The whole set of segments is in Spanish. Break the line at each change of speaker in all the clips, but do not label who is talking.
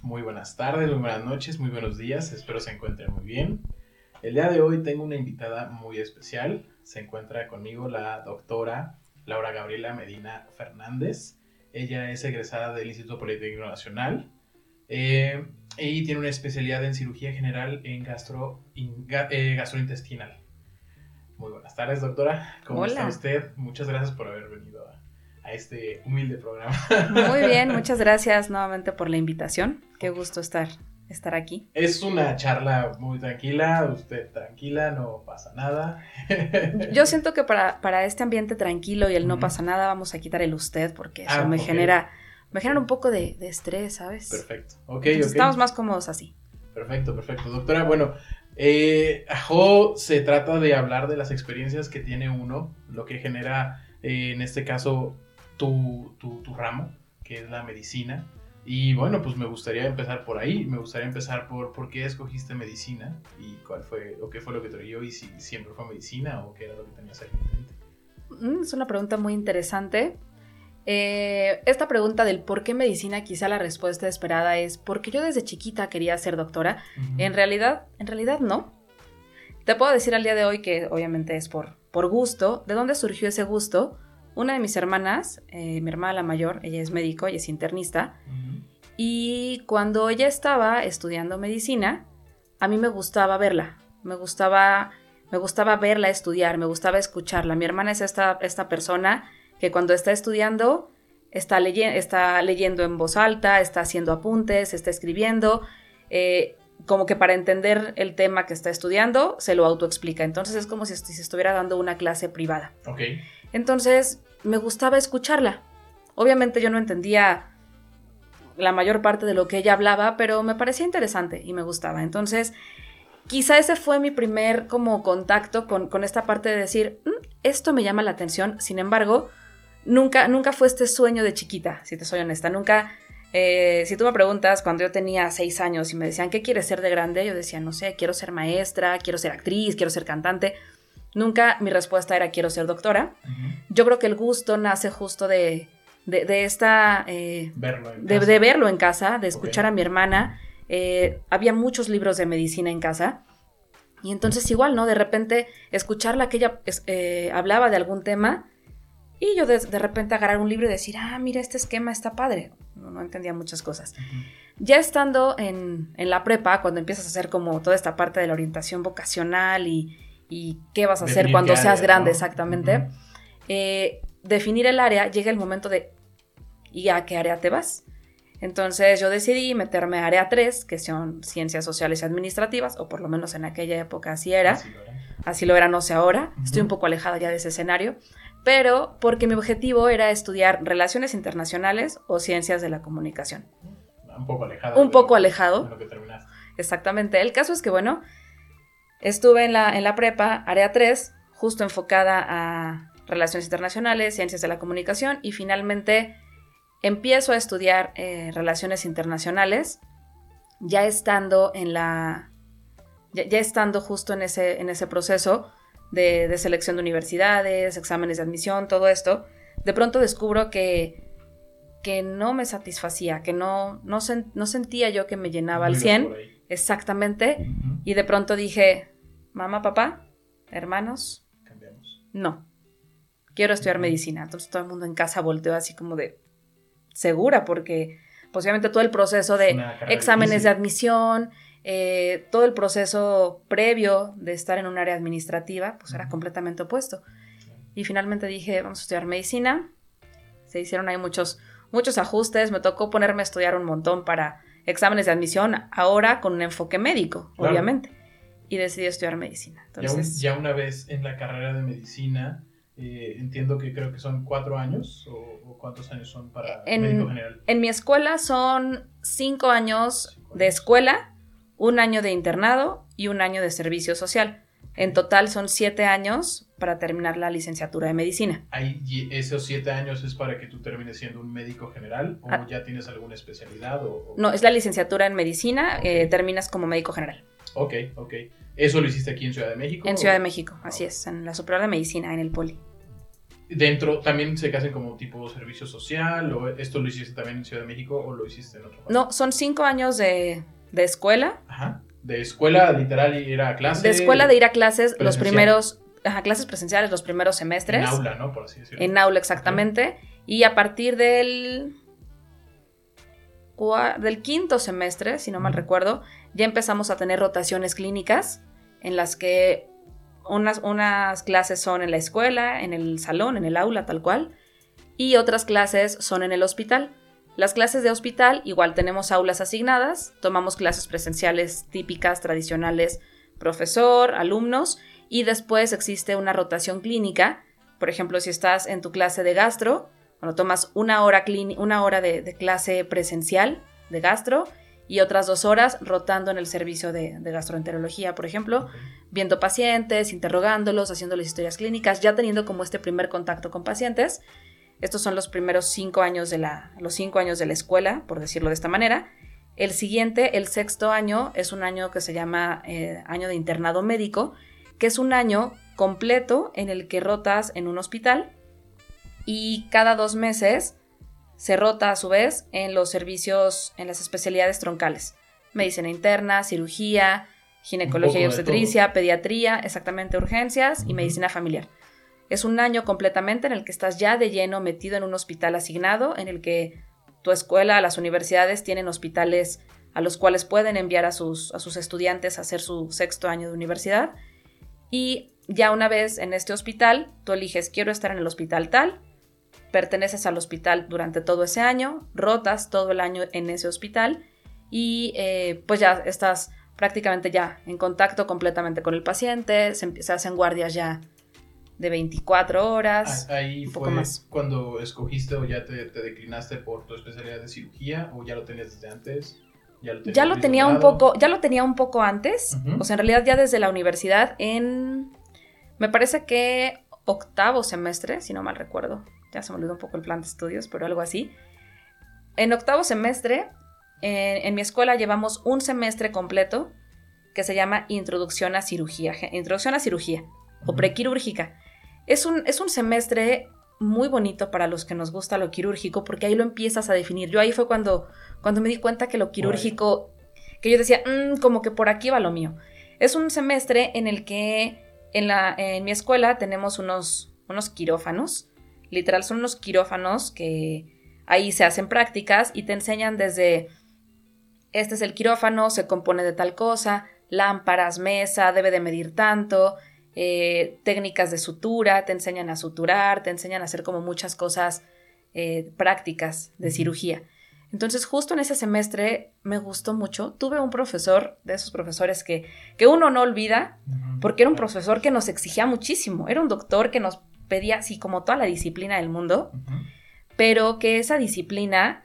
Muy buenas tardes, muy buenas noches, muy buenos días, espero se encuentren muy bien. El día de hoy tengo una invitada muy especial, se encuentra conmigo la doctora Laura Gabriela Medina Fernández. Ella es egresada del Instituto Politécnico Nacional eh, y tiene una especialidad en cirugía general en gastro, eh, gastrointestinal. Muy buenas tardes, doctora. ¿Cómo está usted? Muchas gracias por haber venido a a este humilde programa.
Muy bien, muchas gracias nuevamente por la invitación. Qué gusto estar, estar aquí.
Es una charla muy tranquila, usted tranquila, no pasa nada.
Yo siento que para, para este ambiente tranquilo y el no pasa nada vamos a quitar el usted porque eso ah, me genera me genera un poco de, estrés, ¿sabes?
Perfecto.
Ok, Estamos más cómodos así.
Perfecto, perfecto. Doctora, bueno, eh, Ajo se trata de hablar de las experiencias que tiene uno, lo que genera, eh, en este caso, tu, tu, tu, ramo, que es la medicina. Y bueno, pues me gustaría empezar por ahí, me gustaría empezar por por qué escogiste medicina y cuál fue, o qué fue lo que te dio y si siempre fue medicina o qué era lo que tenías ahí en mente.
Mm, es una pregunta muy interesante. Eh, esta pregunta del por qué medicina, quizá la respuesta esperada es porque yo desde chiquita quería ser doctora. En realidad, en realidad no. Te puedo decir al día de hoy que obviamente es por, por gusto. ¿De dónde surgió ese gusto? Una de mis hermanas, eh, mi hermana la mayor, ella es médico, ella es internista, y cuando ella estaba estudiando medicina, a mí me gustaba verla, me gustaba, me gustaba verla estudiar, me gustaba escucharla. Mi hermana es esta, esta persona que cuando está estudiando, está, está leyendo en voz alta, está haciendo apuntes, está escribiendo, eh, como que para entender el tema que está estudiando, se lo autoexplica. Entonces es como si, si estuviera dando una clase privada.
Okay.
Entonces me gustaba escucharla. Obviamente yo no entendía la mayor parte de lo que ella hablaba, pero me parecía interesante y me gustaba. Entonces, quizá ese fue mi primer como contacto con, esta parte de decir, mm, esto me llama la atención, sin embargo, nunca, nunca fue este sueño de chiquita, si te soy honesta, nunca... Eh, si tú me preguntas, cuando yo tenía seis años y me decían, ¿qué quieres ser de grande? Yo decía, no sé, quiero ser maestra, quiero ser actriz, quiero ser cantante. Nunca mi respuesta era quiero ser doctora. Yo creo que el gusto nace justo de, de, esta...
Eh, verlo en
de, de, verlo en casa, de escuchar a mi hermana. Eh, había muchos libros de medicina en casa. Y entonces igual, ¿no? De repente escucharla que ella eh, hablaba de algún tema y yo de, repente agarrar un libro y decir, ah, mira, este esquema está padre. No, entendía muchas cosas. Ya estando en, en, la prepa, cuando empiezas a hacer como toda esta parte de la orientación vocacional y, y qué vas a hacer cuando seas grande exactamente. Eh, definir el área, llega el momento de, ¿y a qué área te vas? Entonces yo decidí meterme a área 3, que son ciencias sociales y administrativas, o por lo menos en aquella época así era. Así lo era, no sé ahora. Estoy un poco alejada ya de ese escenario. Pero porque mi objetivo era estudiar relaciones internacionales o ciencias de la comunicación.
Un poco alejado.
Un poco alejado. Exactamente. El caso es que, bueno, Estuve en la, en la prepa, área 3, justo enfocada a relaciones internacionales, ciencias de la comunicación y finalmente empiezo a estudiar eh, relaciones internacionales ya estando en la ya, estando justo en ese, en ese proceso de, selección de universidades, exámenes de admisión, todo esto, de pronto descubro que, que no me satisfacía, que no, no, no sentía yo que me llenaba al 100, exactamente, y de pronto dije, mamá, papá, hermanos.
Cambiamos.
No. Quiero estudiar medicina. Entonces todo el mundo en casa volteó así como de segura, porque posiblemente todo el proceso de exámenes de admisión, eh, todo el proceso previo de estar en un área administrativa, pues era completamente opuesto. Y finalmente dije, vamos a estudiar medicina. Se hicieron ahí muchos, muchos ajustes. Me tocó ponerme a estudiar un montón para exámenes de admisión, ahora con un enfoque médico, obviamente y decidí estudiar medicina.
Entonces, ya, una vez en la carrera de medicina, eh, entiendo que creo que son cuatro años o, cuántos años son para
en,
médico general.
En mi escuela son cinco años de escuela, un año de internado y un año de servicio social. En total son siete años para terminar la licenciatura de medicina.
¿Hay, ¿Esos siete años es para que tú termines siendo un médico general o ah. ya tienes alguna especialidad? O,
No, es la licenciatura en medicina, eh, terminas como médico general.
Ok, ok. ¿Eso lo hiciste aquí en Ciudad de México?
En Ciudad de México, así es, en la Superior de Medicina, en el Poli.
Dentro, también se hacen como tipo servicio social, o esto lo hiciste también en Ciudad de México o lo hiciste en otro lugar?
No, son cinco años de, de escuela.
Ajá. De escuela literal ir a clases.
De escuela de ir a clases los primeros, ajá, clases presenciales los primeros semestres.
En aula, ¿no? Por así decirlo.
En aula, exactamente. Y a partir del, del quinto semestre, si no mal recuerdo, ya empezamos a tener rotaciones clínicas en las que unas, unas clases son en la escuela, en el salón, en el aula, tal cual, y otras clases son en el hospital. Las clases de hospital, igual tenemos aulas asignadas, tomamos clases presenciales típicas, tradicionales, profesor, alumnos, y después existe una rotación clínica. Por ejemplo, si estás en tu clase de gastro, bueno, tomas una hora, una hora de, de clase presencial de gastro y otras dos horas rotando en el servicio de, de gastroenterología, por ejemplo, viendo pacientes, interrogándolos, haciéndoles historias clínicas, ya teniendo como este primer contacto con pacientes. Estos son los primeros cinco años de la, los cinco años de la escuela, por decirlo de esta manera. El siguiente, el sexto año, es un año que se llama eh, año de internado médico, que es un año completo en el que rotas en un hospital y cada dos meses se rota a su vez en los servicios, en las especialidades troncales. Medicina interna, cirugía, ginecología y obstetricia, pediatría, exactamente urgencias y medicina familiar. Es un año completamente en el que estás ya de lleno metido en un hospital asignado, en el que tu escuela, las universidades tienen hospitales a los cuales pueden enviar a sus, a sus estudiantes a hacer su sexto año de universidad. Y ya una vez en este hospital, tú eliges, quiero estar en el hospital tal, perteneces al hospital durante todo ese año, rotas todo el año en ese hospital y eh, pues ya estás prácticamente ya en contacto completamente con el paciente, se, se hacen guardias ya de 24 horas.
Ah, Ahí
un poco
fue
más.
cuando escogiste o ya te, te declinaste por tu especialidad de cirugía o ya lo tenías desde antes. Ya lo, tenías
Ya lo tenía un poco, ya lo tenía un poco antes, o sea, en realidad ya desde la universidad en me parece que octavo semestre, si no mal recuerdo. Ya se me olvidó un poco el plan de estudios, pero algo así. En octavo semestre, en, en mi escuela llevamos un semestre completo que se llama Introducción a Cirugía, Introducción a Cirugía o prequirúrgica. Es un, es un semestre muy bonito para los que nos gusta lo quirúrgico porque ahí lo empiezas a definir. Yo ahí fue cuando, cuando me di cuenta que lo quirúrgico, que yo decía, "Mm, como que por aquí va lo mío. Es un semestre en el que en, la, en mi escuela tenemos unos, unos quirófanos. Literal, son unos quirófanos que ahí se hacen prácticas y te enseñan desde, este es el quirófano, se compone de tal cosa, lámparas, mesa, debe de medir tanto, eh, técnicas de sutura, te enseñan a suturar, te enseñan a hacer como muchas cosas eh, prácticas de cirugía. Entonces, justo en ese semestre me gustó mucho. Tuve un profesor, de esos profesores que, que uno no olvida, porque era un profesor que nos exigía muchísimo. Era un doctor que nos pedía, así como toda la disciplina del mundo, pero que esa disciplina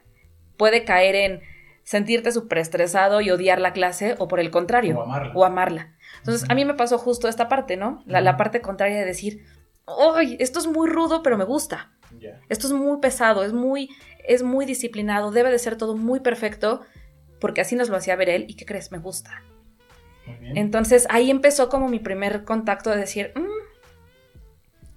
puede caer en sentirte súper estresado y odiar la clase, o por el contrario,
O amarla.
o amarla. Entonces, a mí me pasó justo esta parte, ¿no? La, parte contraria de decir, ¡ay! Esto es muy rudo, pero me gusta. Esto es muy pesado, es muy, es muy disciplinado, debe de ser todo muy perfecto, porque así nos lo hacía ver él, y ¿qué crees? Me gusta. Entonces ahí empezó como mi primer contacto de decir, "Mm,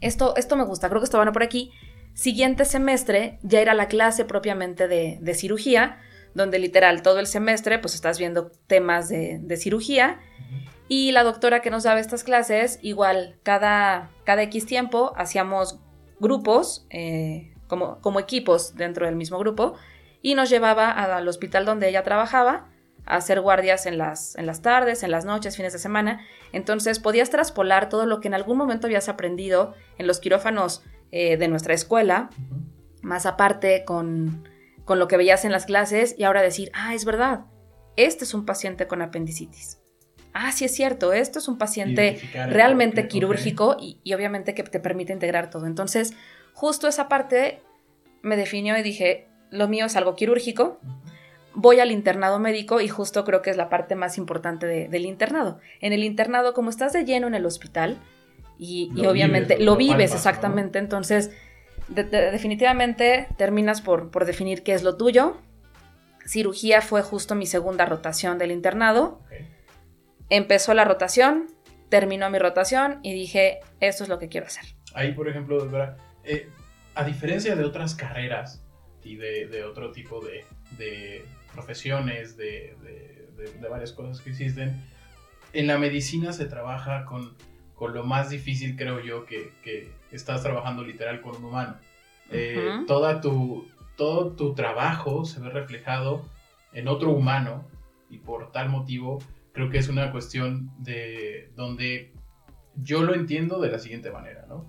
esto, esto me gusta, creo que esto va por aquí. Siguiente semestre ya era la clase propiamente de, de cirugía, donde literal todo el semestre pues estás viendo temas de, de cirugía y la doctora que nos daba estas clases, igual cada, cada X tiempo hacíamos grupos, eh, como, como equipos dentro del mismo grupo, y nos llevaba al hospital donde ella trabajaba a hacer guardias en las, en las tardes, en las noches, fines de semana. Entonces podías traspolar todo lo que en algún momento habías aprendido en los quirófanos eh, de nuestra escuela, más aparte con, con lo que veías en las clases y ahora decir, ah, es verdad, este es un paciente con apendicitis. Ah, sí es cierto, esto es un paciente realmente quirúrgico y, y obviamente que te permite integrar todo. Entonces, justo esa parte me definió y dije, lo mío es algo quirúrgico. Voy al internado médico y justo creo que es la parte más importante de- del internado. En el internado, como estás de lleno en el hospital y, obviamente
vives,
lo
lo
vives
palpas, ¿no?
exactamente, entonces de- de- definitivamente terminas por, por definir qué es lo tuyo. Cirugía fue justo mi segunda rotación del internado. Empezó la rotación, terminó mi rotación y dije, esto es lo que quiero hacer.
Ahí, por ejemplo, doctora, eh, a diferencia de otras carreras y de, otro tipo de, profesiones, de, varias cosas que existen, en la medicina se trabaja con, con lo más difícil, creo yo, que, estás trabajando literal con un humano. Eh, toda tu, todo tu trabajo se ve reflejado en otro humano y por tal motivo creo que es una cuestión de donde yo lo entiendo de la siguiente manera, ¿no?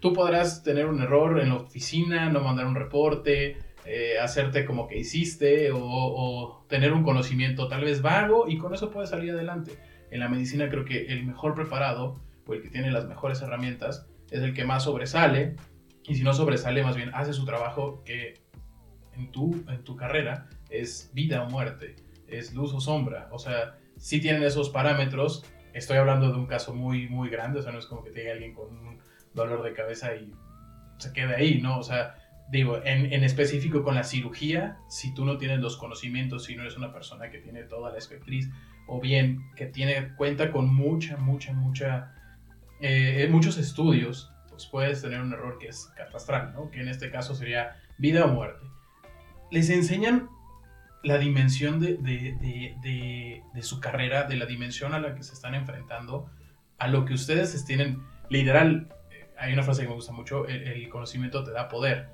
Tú podrás tener un error en la oficina, no mandar un reporte, eh, hacerte como que hiciste o, tener un conocimiento tal vez vago y con eso puedes salir adelante. En la medicina creo que el mejor preparado o el que tiene las mejores herramientas es el que más sobresale y si no sobresale más bien hace su trabajo que en tu, en tu carrera es vida o muerte, es luz o sombra. O sea, si tienen esos parámetros, estoy hablando de un caso muy, muy grande, o sea, no es como que tenga alguien con un dolor de cabeza y se quede ahí, ¿no? O sea, digo, en, en, específico con la cirugía, si tú no tienes los conocimientos, si no eres una persona que tiene toda la espectriz, o bien que tiene, cuenta con mucha, mucha, mucha, eh, muchos estudios, pues puedes tener un error que es catastral, ¿no? Que en este caso sería vida o muerte les enseñan la dimensión de, su carrera, de la dimensión a la que se están enfrentando, a lo que ustedes tienen, literal, eh, hay una frase que me gusta mucho, el, conocimiento te da poder.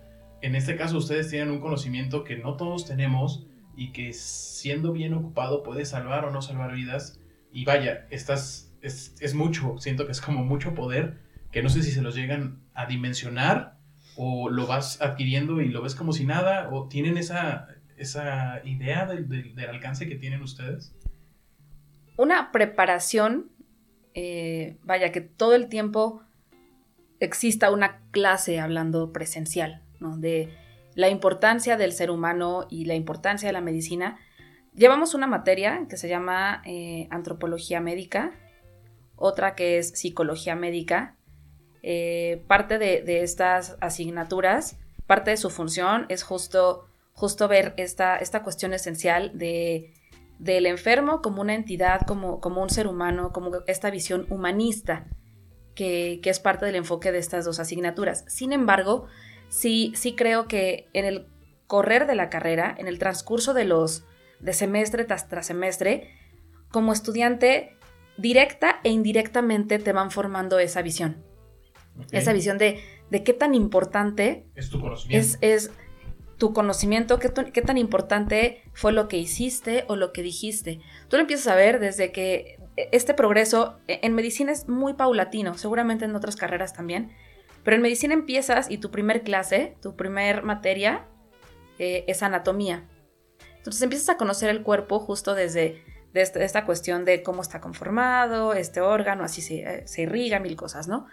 En este caso ustedes tienen un conocimiento que no todos tenemos y que siendo bien ocupado puede salvar o no salvar vidas. Y vaya, estás, es, mucho, siento que es como mucho poder, que no sé si se los llegan a dimensionar o lo vas adquiriendo y lo ves como si nada, o tienen esa, esa idea del, alcance que tienen ustedes?
Una preparación, eh, vaya, que todo el tiempo exista una clase hablando presencial, De la importancia del ser humano y la importancia de la medicina. Llevamos una materia que se llama eh, antropología médica, otra que es psicología médica, eh, parte de, estas asignaturas, parte de su función es justo, justo ver esta, esta cuestión esencial de, del enfermo como una entidad, como, como un ser humano, como esta visión humanista, que, es parte del enfoque de estas dos asignaturas. Sin embargo, sí, sí creo que en el correr de la carrera, en el transcurso de los de semestre tras, tras semestre, como estudiante, directa e indirectamente te van formando esa visión. Esa visión de, qué tan importante
es tu conocimiento.
Es, tu conocimiento, qué, qué, tan importante fue lo que hiciste o lo que dijiste. Tú lo empiezas a ver desde que este progreso e, en medicina es muy paulatino, seguramente en otras carreras también, pero en medicina empiezas y tu primer clase, tu primer materia eh, es anatomía. Entonces empiezas a conocer el cuerpo justo desde este, esta cuestión de cómo está conformado, este órgano, así se, eh, irriga, mil cosas, ¿no?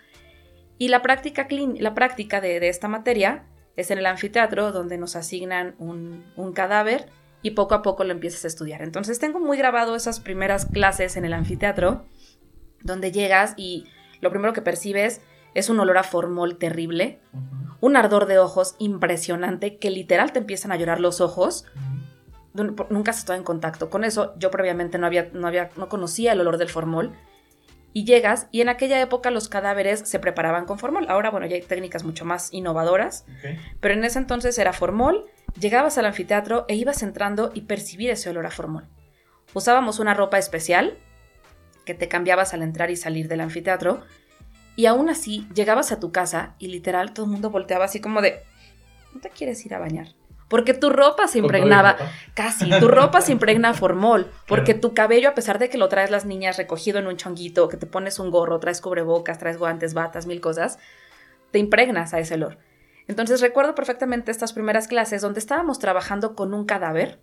Y la práctica, la práctica de, esta materia es en el anfiteatro donde nos asignan un, cadáver y poco a poco lo empiezas a estudiar. Entonces tengo muy grabado esas primeras clases en el anfiteatro donde llegas y lo primero que percibes es un olor a formol terrible, un ardor de ojos impresionante que literal te empiezan a llorar los ojos. Nunca has estado en contacto con eso. Yo previamente no había, no había, no conocía el olor del formol y llegas y en aquella época los cadáveres se preparaban con formol. Ahora, bueno, ya hay técnicas mucho más innovadoras, pero en ese entonces era formol, llegabas al anfiteatro e ibas entrando y percibir ese olor a formol. Usábamos una ropa especial que te cambiabas al entrar y salir del anfiteatro y aún así llegabas a tu casa y literal todo el mundo volteaba así como de, ¿no te quieres ir a bañar? Porque tu ropa se impregnaba, casi, tu ropa se impregna formol, porque tu cabello, a pesar de que lo traes las niñas recogido en un chonguito, que te pones un gorro, traes cubrebocas, traes guantes, batas, mil cosas, te impregnas a ese olor. Entonces recuerdo perfectamente estas primeras clases donde estábamos trabajando con un cadáver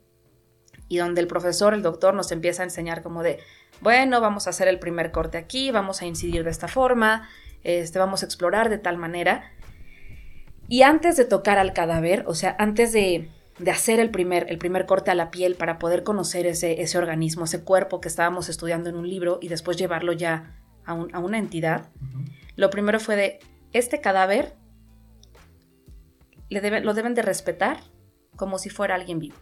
y donde el profesor, el doctor nos empieza a enseñar como de, bueno, vamos a hacer el primer corte aquí, vamos a incidir de esta forma, este, vamos a explorar de tal manera. Y antes de tocar al cadáver, o sea, antes de, hacer el primer, el primer corte a la piel para poder conocer ese, ese organismo, ese cuerpo que estábamos estudiando en un libro y después llevarlo ya a, una entidad, lo primero fue de, este cadáver le lo deben de respetar como si fuera alguien vivo.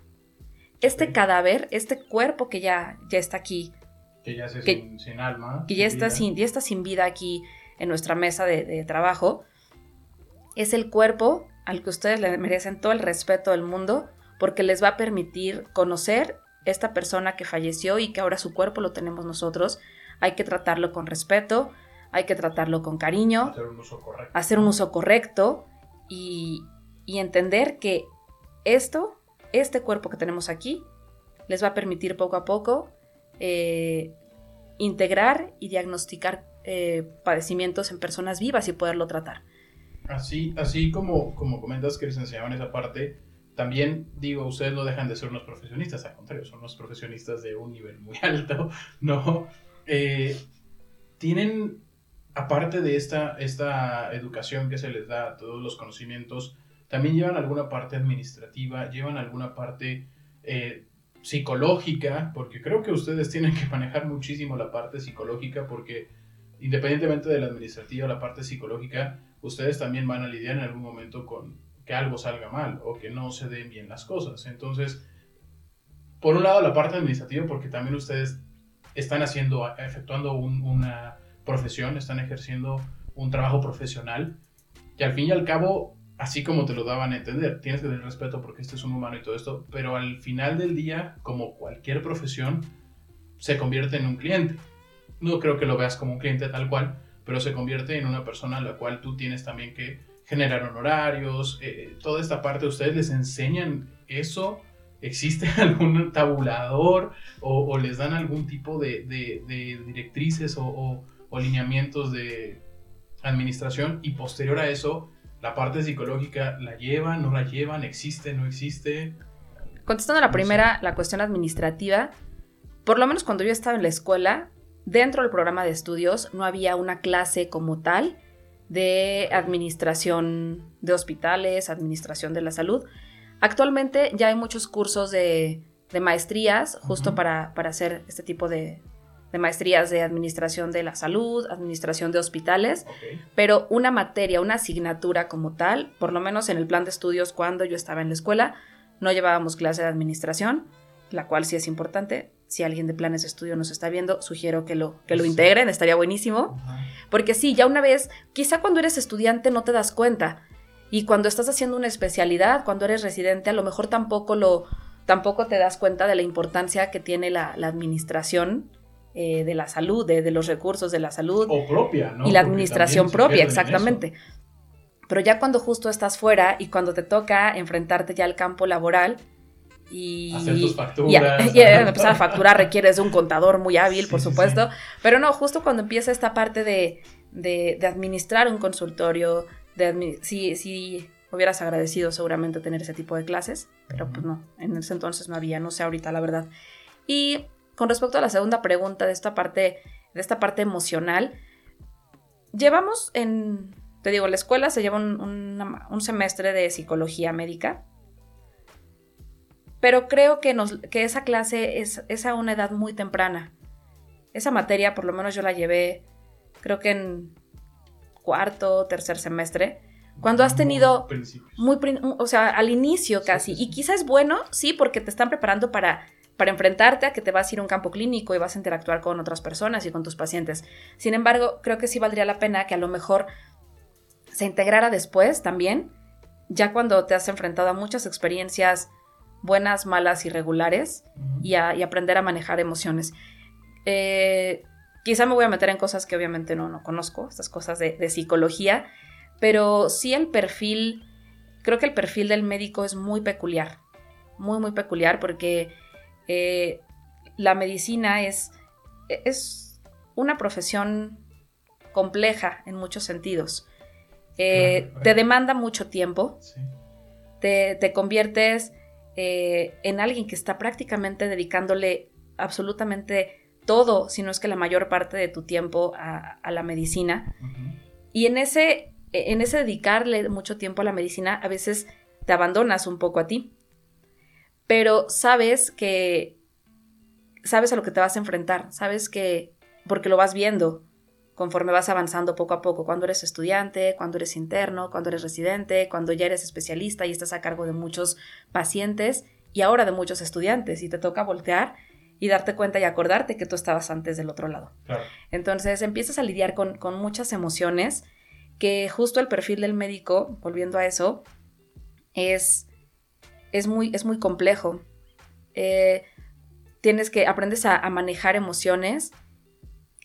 Este cadáver, este cuerpo que ya, ya está aquí,
que ya sin, alma,
que ya está sin, ya está sin vida aquí en nuestra mesa de trabajo, es el cuerpo al que ustedes le merecen todo el respeto del mundo porque les va a permitir conocer esta persona que falleció y que ahora su cuerpo lo tenemos nosotros. Hay que tratarlo con respeto, hay que tratarlo con cariño,
hacer un uso correcto,
hacer un uso correcto y, y entender que esto, este cuerpo que tenemos aquí, les va a permitir poco a poco eh, integrar y diagnosticar eh, padecimientos en personas vivas y poderlo tratar.
Así, así como, como comentas que les enseñaban esa parte, también digo, ustedes no dejan de ser unos profesionistas, al contrario, son unos profesionistas de un nivel muy alto, ¿no? Eh, tienen, aparte de esta, esta educación que se les da, todos los conocimientos, también llevan alguna parte administrativa, llevan alguna parte eh, psicológica, porque creo que ustedes tienen que manejar muchísimo la parte psicológica, porque independientemente de la administrativa, la parte psicológica, ustedes también van a lidiar en algún momento con que algo salga mal o que no se den bien las cosas. Entonces, por un lado la parte administrativa, porque también ustedes están haciendo, efectuando una profesión, están ejerciendo un trabajo profesional, que al fin y al cabo así como te lo daban a entender, tienes que tener respeto porque este es un humano y todo esto, pero al final del día, como cualquier profesión, se convierte en un cliente. No creo que lo veas como un cliente tal cual, pero se convierte en una persona a la cual tú tienes también que generar honorarios, eh, toda esta parte, ¿ustedes les enseñan eso? ¿Existe algún tabulador o, les dan algún tipo de, directrices o, o lineamientos de administración? Y posterior a eso, la parte psicológica, ¿la llevan, no la llevan? ¿Existe, no existe?
Contestando a la primera, la cuestión administrativa, por lo menos cuando yo estaba en la escuela, dentro del programa de estudios no había una clase como tal de administración de hospitales, administración de la salud. Actualmente ya hay muchos cursos de, maestrías justo para, para, hacer este tipo de, de maestrías de administración de la salud, administración de hospitales, pero una materia, una asignatura como tal, por lo menos en el plan de estudios cuando yo estaba en la escuela, no llevábamos clase de administración, la cual sí es importante. Si alguien de planes de estudio nos está viendo, sugiero que lo, que lo integren, estaría buenísimo. Porque sí, ya una vez, quizá cuando eres estudiante no te das cuenta. Y cuando estás haciendo una especialidad, cuando eres residente, a lo mejor tampoco lo, tampoco te das cuenta de la importancia que tiene la, la administración eh, de la salud, de, los recursos de la salud.
O propia, ¿no?
Y la administración propia, exactamente. Pero ya cuando justo estás fuera y cuando te toca enfrentarte ya al campo laboral y,
Hacer tus facturas.
y, empezar a facturar requieres de un contador muy hábil, por supuesto. Pero no, justo cuando empieza esta parte de, de, administrar un consultorio, de si, si hubieras agradecido seguramente tener ese tipo de clases, pero pues no, en ese entonces no había, no sé ahorita la verdad. Y con respecto a la segunda pregunta de esta parte, de esta parte emocional, llevamos en, te digo, la escuela se lleva un, semestre de psicología médica, pero creo que, nos, que esa clase es, es, a una edad muy temprana. Esa materia, por lo menos yo la llevé, creo que en cuarto, tercer semestre, cuando has tenido muy, o sea, al inicio casi, y quizás es bueno, sí, porque te están preparando para para enfrentarte a que te vas a ir a un campo clínico y vas a interactuar con otras personas y con tus pacientes. Sin embargo, creo que sí valdría la pena que a lo mejor se integrara después también, ya cuando te has enfrentado a muchas experiencias buenas, malas y regulares y, a, aprender a manejar emociones. Eh, quizá me voy a meter en cosas que obviamente no, no conozco, estas cosas de, de psicología, pero sí el perfil, creo que el perfil del médico es muy peculiar, muy, muy peculiar porque eh, la medicina es, es una profesión compleja en muchos sentidos. Eh, te demanda mucho tiempo, te, conviertes eh, en alguien que está prácticamente dedicándole absolutamente todo, si no es que la mayor parte de tu tiempo a, la medicina. Y en ese, en ese dedicarle mucho tiempo a la medicina, a veces te abandonas un poco a ti pero sabes que, sabes a lo que te vas a enfrentar, sabes que, porque lo vas viendo conforme vas avanzando poco a poco, cuando eres estudiante, cuando eres interno, cuando eres residente, cuando ya eres especialista y estás a cargo de muchos pacientes y ahora de muchos estudiantes y te toca voltear y darte cuenta y acordarte que tú estabas antes del otro lado. Entonces empiezas a lidiar con, con muchas emociones que justo el perfil del médico, volviendo a eso, es, es, muy, es muy complejo. Eh, tienes que, aprendes a, manejar emociones,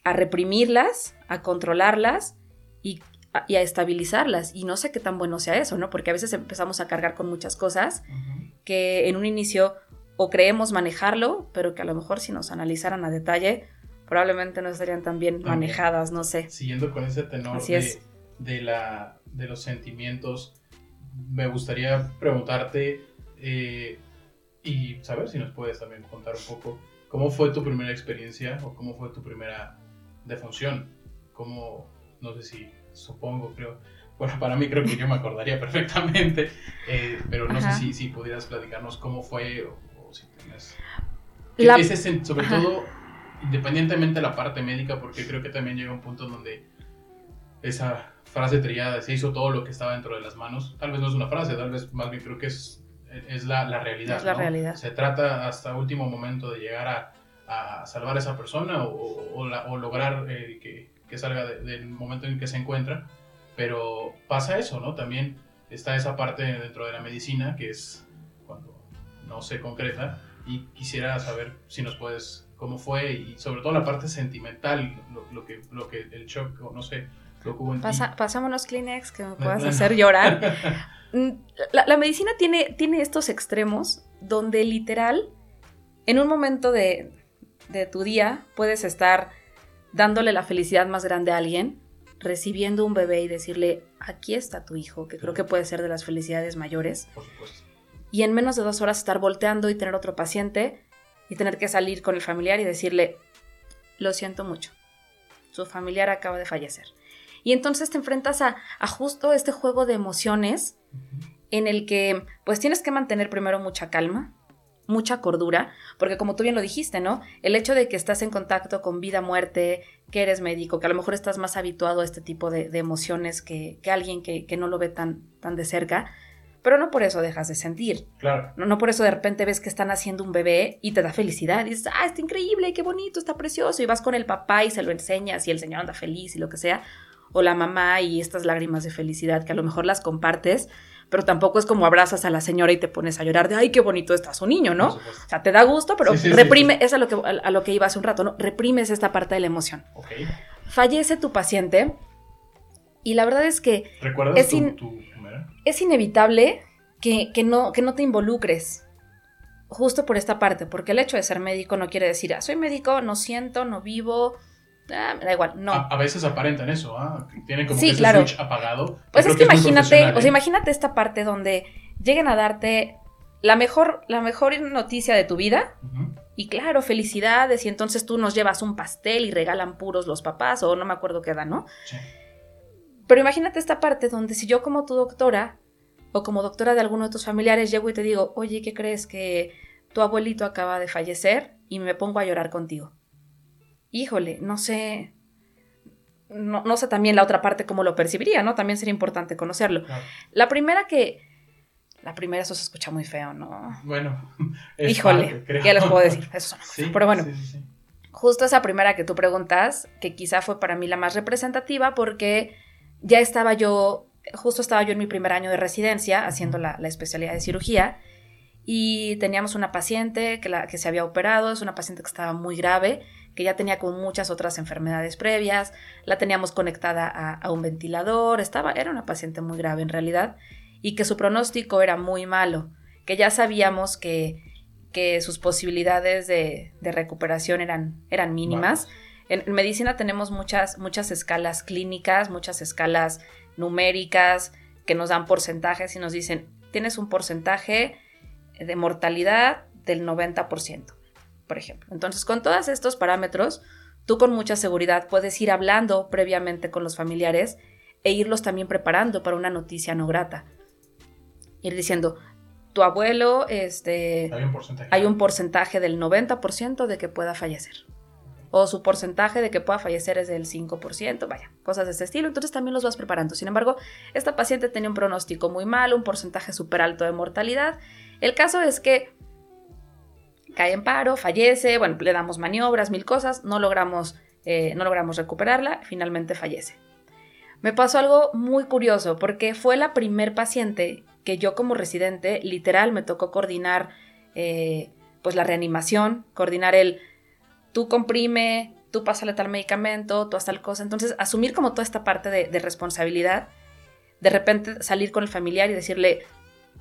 a reprimirlas, a controlarlas y a, estabilizarlas. Y no sé qué tan bueno sea eso, ¿no? Porque a veces empezamos a cargar con muchas cosas que en un inicio o creemos manejarlo, pero que a lo mejor si nos analizaran a detalle, probablemente no estarían tan bien manejadas, no sé.
Siguiendo con ese tenor de, de, la, de los sentimientos, me gustaría preguntarte eh, y saber si nos puedes también contar un poco cómo fue tu primera experiencia o cómo fue tu primera defunción. Cómo, no sé si, supongo, creo, bueno, para mí creo que yo me acordaría perfectamente, eh, pero no sé si, si pudieras platicarnos cómo fue o, si tienes... sobre todo, independientemente de la parte médica, porque creo que también llega un punto donde esa frase trillada, se hizo todo lo que estaba dentro de las manos, tal vez no es una frase, tal vez más bien creo que es, es la, la realidad.
Es la realidad.
Se trata hasta último momento de llegar a, a salvar a esa persona o, o, lograr eh, que, que, salga del momento en que se encuentra, pero pasa eso, ¿no? También está esa parte dentro de la medicina que es cuando no se concreta y quisiera saber si nos puedes cómo fue y sobre todo la parte sentimental, lo, lo que, lo que el shock, o no sé,
Pasa, pasámonos Kleenex que me puedas hacer llorar. Mm, la, medicina tiene, tiene estos extremos donde literal, en un momento de, de tu día, puedes estar dándole la felicidad más grande a alguien, recibiendo un bebé y decirle, aquí está tu hijo, que creo que puede ser de las felicidades mayores.
Por supuesto.
Y en menos de dos horas estar volteando y tener otro paciente y tener que salir con el familiar y decirle, lo siento mucho, su familiar acaba de fallecer. Y entonces te enfrentas a, justo este juego de emociones en el que pues tienes que mantener primero mucha calma, mucha cordura, porque como tú bien lo dijiste, ¿no? El hecho de que estás en contacto con vida, muerte, que eres médico, que a lo mejor estás más habituado a este tipo de, emociones que, alguien que, no lo ve tan, tan de cerca, pero no por eso dejas de sentir.
Claro.
No, no, por eso de repente ves que están haciendo un bebé y te da felicidad. Y dices, ah, está increíble, qué bonito, está precioso. Y vas con el papá y se lo enseñas y el señor anda feliz y lo que sea o la mamá y estas lágrimas de felicidad que a lo mejor las compartes, pero tampoco es como abrazas a la señora y te pones a llorar de, ay, qué bonito está su niño, ¿no? O sea, te da gusto, pero reprime, es a lo, que, a, lo que iba hace un rato, ¿no? Reprimes esta parte de la emoción. Fallece tu paciente y la verdad es que...
¿Recuerdas
es,
tu,
es inevitable que, que, no, que no te involucres justo por esta parte, porque el hecho de ser médico no quiere decir, ah, soy médico, no siento, no vivo, Ah, me da igual, no.
A, veces aparentan eso, ¿ah? Tienen como que ese switch apagado.
Pues es que, imagínate, o sea, ¿eh? imagínate esta parte donde lleguen a darte la mejor, la mejor noticia de tu vida. Y claro, felicidades. Y entonces tú nos llevas un pastel y regalan puros los papás, o no me acuerdo qué dan, ¿no? Sí. Pero imagínate esta parte donde si yo como tu doctora, o como doctora de alguno de tus familiares, llego y te digo, oye, ¿qué crees que tu abuelito acaba de fallecer? Y me pongo a llorar contigo híjole, no sé, no, sé también la otra parte cómo lo percibiría, ¿no? También sería importante conocerlo. La primera que... La primera, eso se escucha muy feo, ¿no?
Bueno,
híjole, ¿qué les puedo decir? Eso Pero bueno, justo esa primera que tú preguntas, que quizá fue para mí la más representativa porque ya estaba yo, justo estaba yo en mi primer año de residencia haciendo la, la especialidad de cirugía y teníamos una paciente que, la, que se había operado, es una paciente que estaba muy grave que ya tenía como muchas otras enfermedades previas, la teníamos conectada a, un ventilador, estaba, era una paciente muy grave en realidad, y que su pronóstico era muy malo, que ya sabíamos que, que sus posibilidades de, recuperación eran, eran mínimas. En, medicina tenemos muchas, muchas escalas clínicas, muchas escalas numéricas que nos dan porcentajes y nos dicen, tienes un porcentaje de mortalidad del 90% por ejemplo. Entonces, con todos estos parámetros, tú con mucha seguridad puedes ir hablando previamente con los familiares e irlos también preparando para una noticia no grata. Ir diciendo, tu abuelo, este,
hay un porcentaje,
hay un porcentaje del 90% de que pueda fallecer. O su porcentaje de que pueda fallecer es del 5%, vaya, cosas de ese estilo. Entonces también los vas preparando. Sin embargo, esta paciente tenía un pronóstico muy malo, un porcentaje súper alto de mortalidad. El caso es que cae en paro, fallece, bueno, le damos maniobras, mil cosas, no logramos, eh, no logramos recuperarla, finalmente fallece. me pasó algo muy curioso porque fue la primer paciente que yo como residente, literal, me tocó coordinar eh, pues la reanimación, coordinar el tú comprime, tú pásale tal medicamento, tú haz tal cosa. Entonces, asumir como toda esta parte de, de responsabilidad, de repente salir con el familiar y decirle,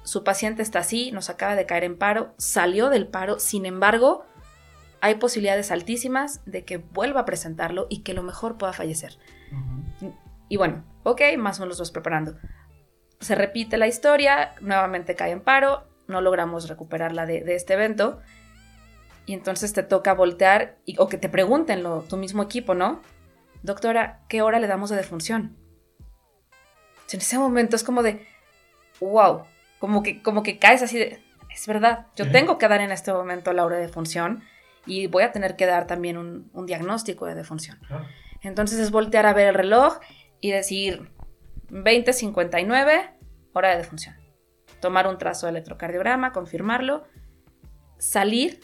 su paciente está así, nos acaba de caer en paro, salió del paro, sin embargo, hay posibilidades altísimas de que vuelva a presentarlo y que lo mejor pueda fallecer. Y bueno, ok, más o menos los preparando. Se repite la historia, nuevamente cae en paro, no logramos recuperarla de, de este evento. Y entonces te toca voltear y, o que te pregunten lo, tu mismo equipo, ¿no? Doctora, ¿qué hora le damos de defunción? En ese momento es como de, wow, como que, como que caes así de, es verdad, yo tengo que dar en este momento la hora de defunción y voy a tener que dar también un, un diagnóstico de defunción. Entonces es voltear a ver el reloj y decir 20.59, hora de defunción. Tomar un trazo de electrocardiograma, confirmarlo, salir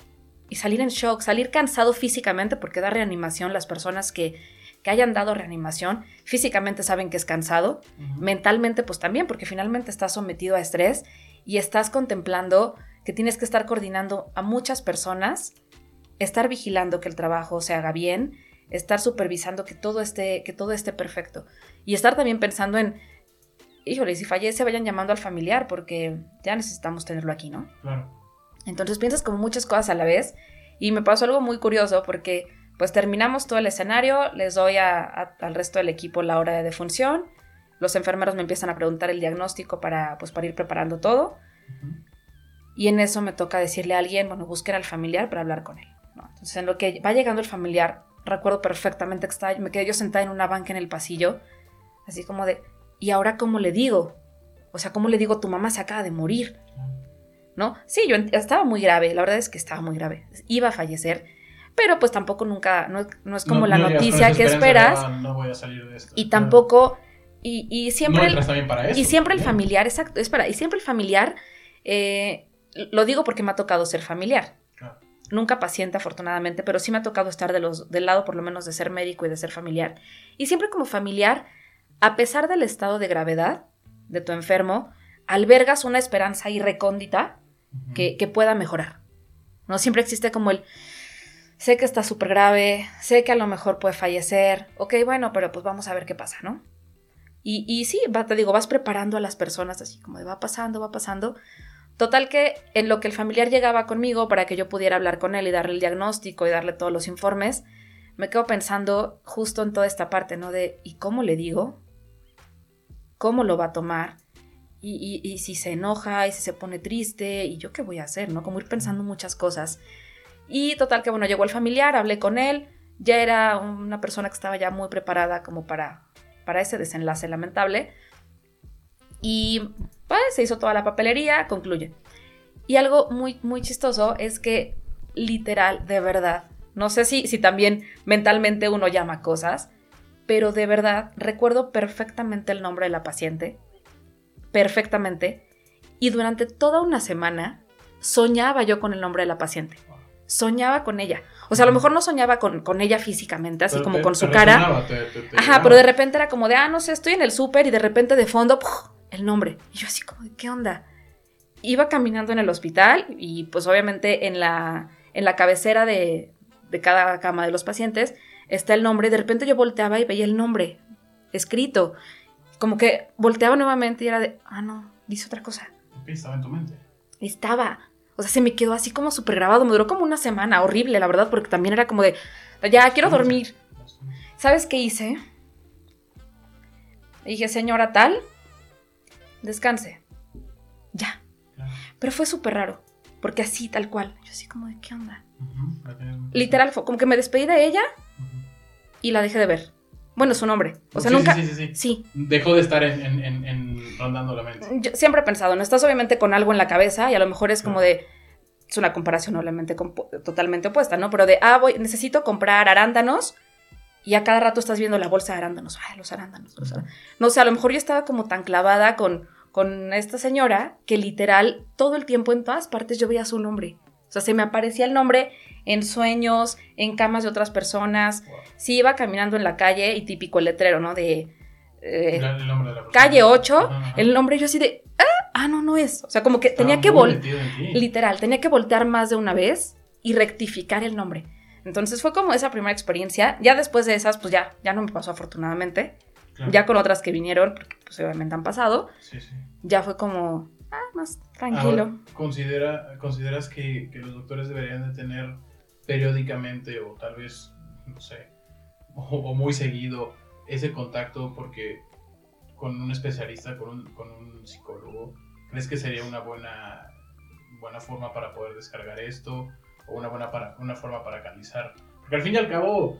y salir en shock, salir cansado físicamente porque da reanimación las personas que, que hayan dado reanimación, físicamente saben que es cansado, uh -huh. mentalmente pues también porque finalmente estás sometido a estrés y estás contemplando que tienes que estar coordinando a muchas personas, estar vigilando que el trabajo se haga bien, estar supervisando que todo esté, que todo esté perfecto. Y estar también pensando en, híjole, si fallece vayan llamando al familiar porque ya necesitamos tenerlo aquí, ¿no?
Claro.
Entonces piensas como muchas cosas a la vez. Y me pasó algo muy curioso porque pues terminamos todo el escenario, les doy a, a, al resto del equipo la hora de defunción, los enfermeros me empiezan a preguntar el diagnóstico para, pues, para ir preparando todo. Uh -huh. Y en eso me toca decirle a alguien, bueno, busquen al familiar para hablar con él. ¿no? Entonces en lo que va llegando el familiar, recuerdo perfectamente que estaba, me quedé yo sentada en una banca en el pasillo, así como de, ¿y ahora cómo le digo? O sea, ¿cómo le digo tu mamá se acaba de morir? ¿No? Sí, yo estaba muy grave, la verdad es que estaba muy grave, iba a fallecer, pero pues tampoco nunca, no, no es como no, la no noticia que esperas.
No, no, voy a salir de esto.
Y tampoco, y, y siempre...
El, para eso,
y siempre el familiar, exacto, espera, y siempre el familiar, eh, lo digo porque me ha tocado ser familiar. Claro. Nunca paciente, afortunadamente, pero sí me ha tocado estar de los, del lado, por lo menos, de ser médico y de ser familiar. Y siempre como familiar, a pesar del estado de gravedad de tu enfermo, albergas una esperanza irrecóndita uh -huh. que, que, pueda mejorar. ¿no? Siempre existe como el, sé que está súper grave, sé que a lo mejor puede fallecer, ok, bueno, pero pues vamos a ver qué pasa, ¿no? Y, y sí, va, te digo, vas preparando a las personas así como de va pasando, va pasando. Total que en lo que el familiar llegaba conmigo para que yo pudiera hablar con él y darle el diagnóstico y darle todos los informes, me quedo pensando justo en toda esta parte, ¿no? De, ¿y cómo le digo? ¿Cómo lo va a tomar? Y, y, y, si se enoja y si se pone triste, y yo qué voy a hacer, ¿no? Como ir pensando muchas cosas. Y total que, bueno, llegó el familiar, hablé con él, ya era una persona que estaba ya muy preparada como para, para ese desenlace lamentable. Y pues se hizo toda la papelería, concluye. Y algo muy, muy chistoso es que literal, de verdad, no sé si, si también mentalmente uno llama cosas, pero de verdad recuerdo perfectamente el nombre de la paciente, perfectamente, y durante toda una semana soñaba yo con el nombre de la paciente. Soñaba con ella. O sea, a lo mejor no soñaba con, con ella físicamente, así pero como te, con su cara.
Sonaba, te, te,
Ajá, pero de repente era como de, ah, no sé, estoy en el súper y de repente de fondo, el nombre. Y yo así como, ¿qué onda? Iba caminando en el hospital y pues obviamente en la, en la cabecera de, de cada cama de los pacientes está el nombre. De repente yo volteaba y veía el nombre escrito. Como que volteaba nuevamente y era de, ah, no, dice otra cosa.
Estaba en tu mente.
Estaba. O sea, se me quedó así como súper grabado. Me duró como una semana, horrible, la verdad, porque también era como de, ya, quiero dormir. ¿Sabes qué hice? dije, señora tal, descanse. Ya. Pero fue súper raro, porque así, tal cual. Yo así como de, ¿qué onda? Uh -huh. Literal, fue como que me despedí de ella uh -huh. y la dejé de ver. Bueno, su nombre. O sea,
sí,
nunca.
Sí, sí, sí,
sí,
Dejó de estar en, en, en, en, rondando la mente.
Yo siempre he pensado, no estás obviamente con algo en la cabeza y a lo mejor es como de. Es una comparación obviamente totalmente opuesta, ¿no? Pero de, ah, voy, necesito comprar arándanos y a cada rato estás viendo la bolsa de arándanos. Ay, los arándanos, los arándanos. No sé, a lo mejor yo estaba como tan clavada con, con esta señora que literal todo el tiempo en todas partes yo veía su nombre. Sea, se me aparecía el nombre en sueños, en camas de otras personas. Sí iba caminando en la calle y típico el letrero, ¿no? De eh,
el nombre de la
calle 8,
Ajá, ajá.
el nombre yo así de, ah, ah, no, no es. O sea, como que
Estaba
tenía que voltear, literal, tenía que voltear más de una vez y rectificar el nombre. Entonces fue como esa primera experiencia. Ya después de esas, pues ya, ya no me pasó afortunadamente.
Claro.
Ya con otras que vinieron, porque pues obviamente han pasado,
Sí, sí.
ya fue como, ah, más tranquilo.
¿considera, ¿Consideras que, que los doctores deberían de tener periódicamente o tal vez, no sé, o, o muy seguido ese contacto porque con un especialista, con un, con un psicólogo, ¿crees que sería una buena, buena forma para poder descargar esto o una buena para, una forma para canalizar? Porque al fin y al cabo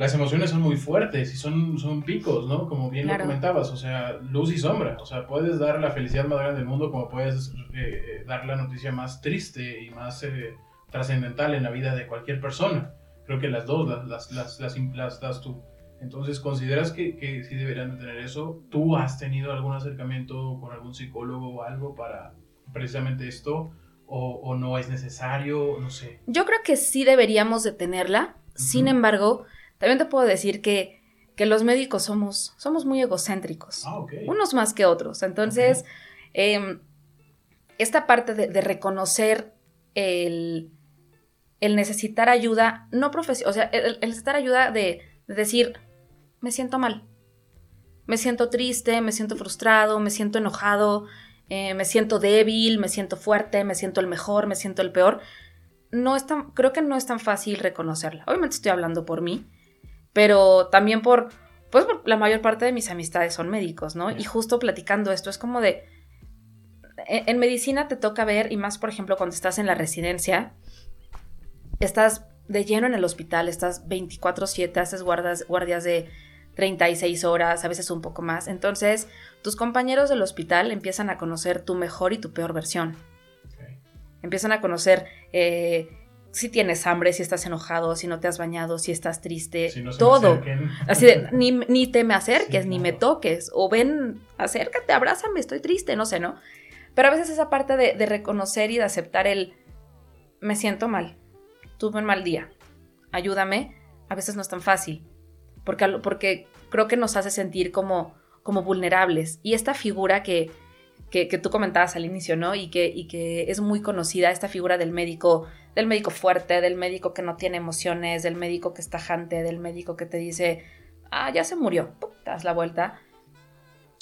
las emociones son muy fuertes y son, son picos, ¿no? Como bien
Claro.
lo comentabas, o sea, luz y sombra. O sea, puedes dar la felicidad más grande del mundo como puedes eh, eh, dar la noticia más triste y más eh, trascendental en la vida de cualquier persona. Creo que las dos las, las, las, las, das tú. Entonces, ¿consideras que, que sí deberían de tener eso? ¿Tú has tenido algún acercamiento con algún psicólogo o algo para precisamente esto? ¿O, o no es necesario? No sé.
Yo creo que sí deberíamos de tenerla. Sin embargo, también te puedo decir que, que los médicos somos, somos muy egocéntricos.
Ah.
Unos más que otros. Entonces, em, esta parte de, de reconocer el, el necesitar ayuda, no profesional, o sea, el, el necesitar ayuda de, de decir, me siento mal, me siento triste, me siento frustrado, me siento enojado, eh, me siento débil, me siento fuerte, me siento el mejor, me siento el peor. No es tan, creo que no es tan fácil reconocerla. Obviamente estoy hablando por mí, pero también por, pues por la mayor parte de mis amistades son médicos, ¿no? Y justo platicando esto es como de, en, en medicina te toca ver, y más por ejemplo cuando estás en la residencia, estás de lleno en el hospital, estás 24/7, haces guardas, guardias de 36 horas, a veces un poco más. Entonces, tus compañeros del hospital empiezan a conocer tu mejor y tu peor versión. Empiezan a conocer eh, si tienes hambre, si estás enojado, si no te has bañado, si estás triste,
Si no
todo. Así de, ni, ni te me acerques,
Sí,
ni
claro.
me toques, o ven, acércate, abrázame, estoy triste, no sé, ¿no? Pero a veces esa parte de, de reconocer y de aceptar el, me siento mal, tuve un mal día, ayúdame, a veces no es tan fácil, porque, porque creo que nos hace sentir como, como vulnerables. Y esta figura que, que, que tú comentabas al inicio, ¿no? Y que, y que es muy conocida, esta figura del médico, del médico fuerte, del médico que no tiene emociones, del médico que es tajante, del médico que te dice, ah, ya se murió, ¡pum! te das la vuelta.